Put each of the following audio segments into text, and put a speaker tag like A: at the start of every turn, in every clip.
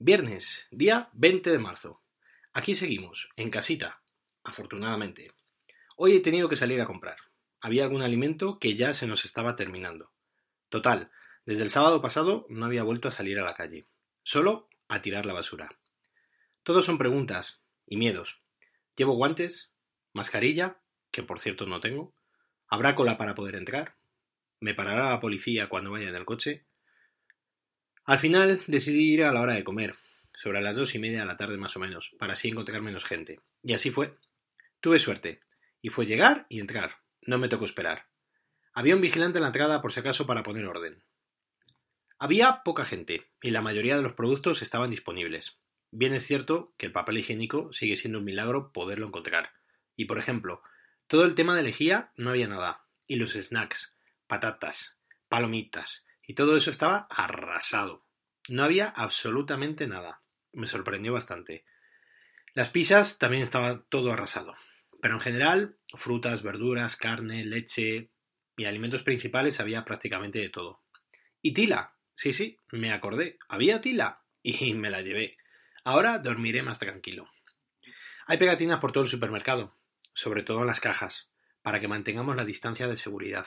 A: Viernes, día 20 de marzo. Aquí seguimos, en casita, afortunadamente. Hoy he tenido que salir a comprar. Había algún alimento que ya se nos estaba terminando. Total, desde el sábado pasado no había vuelto a salir a la calle. Solo a tirar la basura. Todos son preguntas y miedos. ¿Llevo guantes? ¿Mascarilla? Que por cierto no tengo. ¿Habrá cola para poder entrar? ¿Me parará la policía cuando vaya en el coche? Al final decidí ir a la hora de comer, sobre las dos y media de la tarde más o menos, para así encontrar menos gente. Y así fue. Tuve suerte. Y fue llegar y entrar. No me tocó esperar. Había un vigilante en la entrada por si acaso para poner orden. Había poca gente, y la mayoría de los productos estaban disponibles. Bien es cierto que el papel higiénico sigue siendo un milagro poderlo encontrar. Y por ejemplo, todo el tema de lejía no había nada. Y los snacks, patatas, palomitas, y todo eso estaba arrasado. No había absolutamente nada. Me sorprendió bastante. Las pizzas también estaba todo arrasado. Pero en general, frutas, verduras, carne, leche y alimentos principales había prácticamente de todo. Y tila. Sí, sí, me acordé. Había tila. Y me la llevé. Ahora dormiré más tranquilo. Hay pegatinas por todo el supermercado, sobre todo en las cajas, para que mantengamos la distancia de seguridad.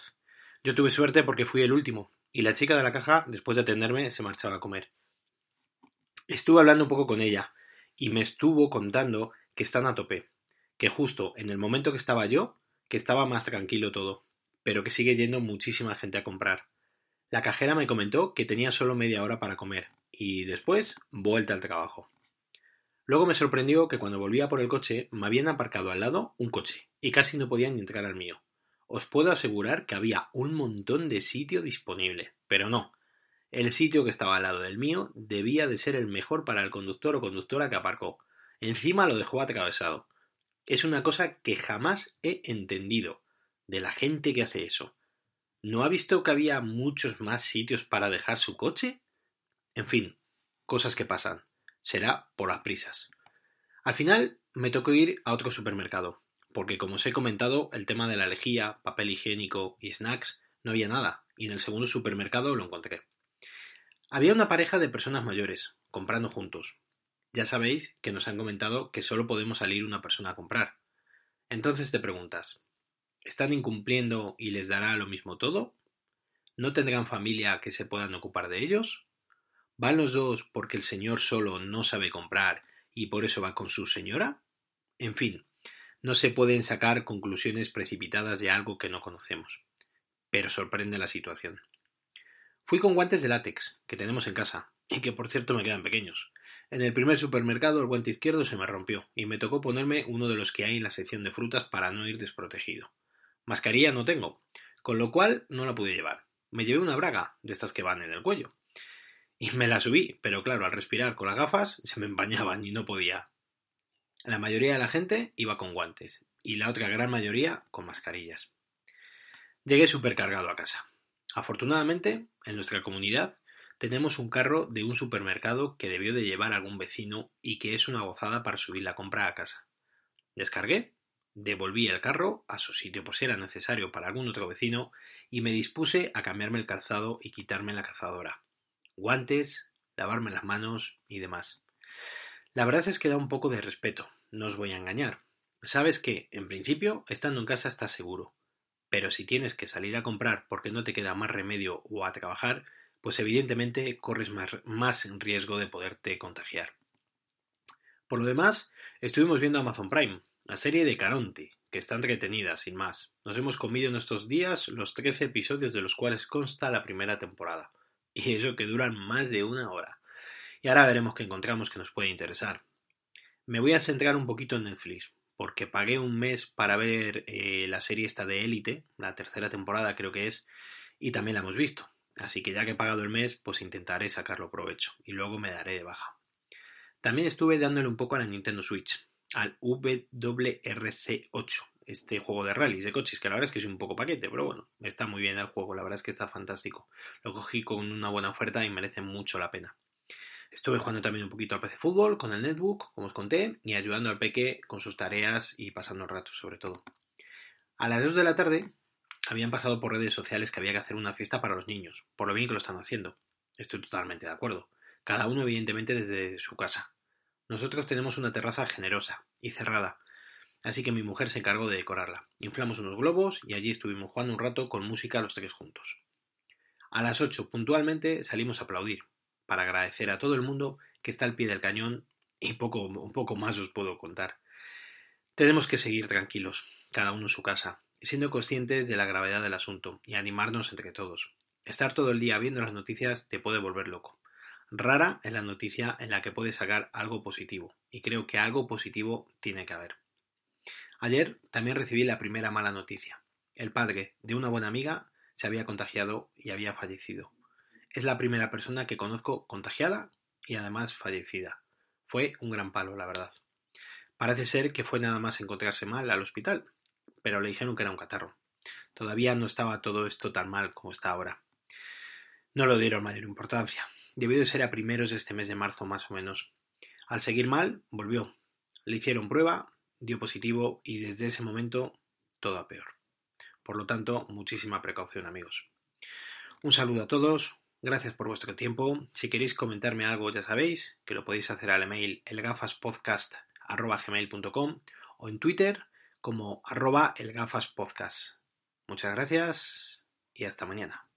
A: Yo tuve suerte porque fui el último, y la chica de la caja, después de atenderme, se marchaba a comer. Estuve hablando un poco con ella, y me estuvo contando que están a tope, que justo en el momento que estaba yo, que estaba más tranquilo todo, pero que sigue yendo muchísima gente a comprar. La cajera me comentó que tenía solo media hora para comer, y después vuelta al trabajo. Luego me sorprendió que cuando volvía por el coche me habían aparcado al lado un coche, y casi no podían ni entrar al mío. Os puedo asegurar que había un montón de sitio disponible, pero no. El sitio que estaba al lado del mío debía de ser el mejor para el conductor o conductora que aparcó. Encima lo dejó atravesado. Es una cosa que jamás he entendido de la gente que hace eso. ¿No ha visto que había muchos más sitios para dejar su coche? En fin, cosas que pasan. Será por las prisas. Al final me tocó ir a otro supermercado, porque como os he comentado, el tema de la lejía, papel higiénico y snacks no había nada, y en el segundo supermercado lo encontré. Había una pareja de personas mayores, comprando juntos. Ya sabéis que nos han comentado que solo podemos salir una persona a comprar. Entonces te preguntas, ¿están incumpliendo y les dará lo mismo todo? ¿No tendrán familia que se puedan ocupar de ellos? ¿Van los dos porque el señor solo no sabe comprar y por eso va con su señora? En fin, no se pueden sacar conclusiones precipitadas de algo que no conocemos. Pero sorprende la situación. Fui con guantes de látex, que tenemos en casa, y que por cierto me quedan pequeños. En el primer supermercado el guante izquierdo se me rompió, y me tocó ponerme uno de los que hay en la sección de frutas para no ir desprotegido. Mascarilla no tengo, con lo cual no la pude llevar. Me llevé una braga, de estas que van en el cuello. Y me la subí, pero claro, al respirar con las gafas se me empañaban y no podía. La mayoría de la gente iba con guantes y la otra gran mayoría con mascarillas. Llegué supercargado a casa. Afortunadamente, en nuestra comunidad tenemos un carro de un supermercado que debió de llevar algún vecino y que es una gozada para subir la compra a casa. Descargué, devolví el carro a su sitio por si era necesario para algún otro vecino y me dispuse a cambiarme el calzado y quitarme la cazadora. Guantes, lavarme las manos y demás. La verdad es que da un poco de respeto, no os voy a engañar. Sabes que, en principio, estando en casa estás seguro. Pero si tienes que salir a comprar porque no te queda más remedio o a trabajar, pues evidentemente corres más, más riesgo de poderte contagiar. Por lo demás, estuvimos viendo Amazon Prime, la serie de Caronte, que está entretenida, sin más. Nos hemos comido en estos días los 13 episodios de los cuales consta la primera temporada. Y eso que duran más de una hora. Y ahora veremos qué encontramos que nos puede interesar. Me voy a centrar un poquito en Netflix, porque pagué un mes para ver eh, la serie esta de Élite, la tercera temporada creo que es, y también la hemos visto. Así que ya que he pagado el mes, pues intentaré sacarlo provecho, y luego me daré de baja. También estuve dándole un poco a la Nintendo Switch, al WRC8, este juego de rallies de coches, que la verdad es que es un poco paquete, pero bueno, está muy bien el juego, la verdad es que está fantástico. Lo cogí con una buena oferta y merece mucho la pena. Estuve jugando también un poquito al PC Fútbol con el netbook, como os conté, y ayudando al peque con sus tareas y pasando el rato sobre todo. A las 2 de la tarde habían pasado por redes sociales que había que hacer una fiesta para los niños, por lo bien que lo están haciendo. Estoy totalmente de acuerdo. cada uno evidentemente desde su casa. Nosotros tenemos una terraza generosa y cerrada, así que mi mujer se encargó de decorarla. Inflamos unos globos y allí estuvimos jugando un rato con música los tres juntos. A las ocho puntualmente salimos a aplaudir, para agradecer a todo el mundo que está al pie del cañón y poco, un poco más os puedo contar. Tenemos que seguir tranquilos, cada uno en su casa, siendo conscientes de la gravedad del asunto y animarnos entre todos. Estar todo el día viendo las noticias te puede volver loco. Rara es la noticia en la que puedes sacar algo positivo, y creo que algo positivo tiene que haber. Ayer también recibí la primera mala noticia. El padre de una buena amiga se había contagiado y había fallecido. Es la primera persona que conozco contagiada y además fallecida. Fue un gran palo, la verdad. Parece ser que fue nada más encontrarse mal al hospital, pero le dijeron que era un catarro. Todavía no estaba todo esto tan mal como está ahora. No lo dieron mayor importancia. Debió de ser a primeros de este mes de marzo más o menos. Al seguir mal, volvió. Le hicieron prueba, dio positivo y desde ese momento todo a peor. Por lo tanto, muchísima precaución amigos. Un saludo a todos, gracias por vuestro tiempo. Si queréis comentarme algo ya sabéis que lo podéis hacer al email elgafaspodcast.gmail.com o en Twitter como arroba elgafaspodcast. Muchas gracias y hasta mañana.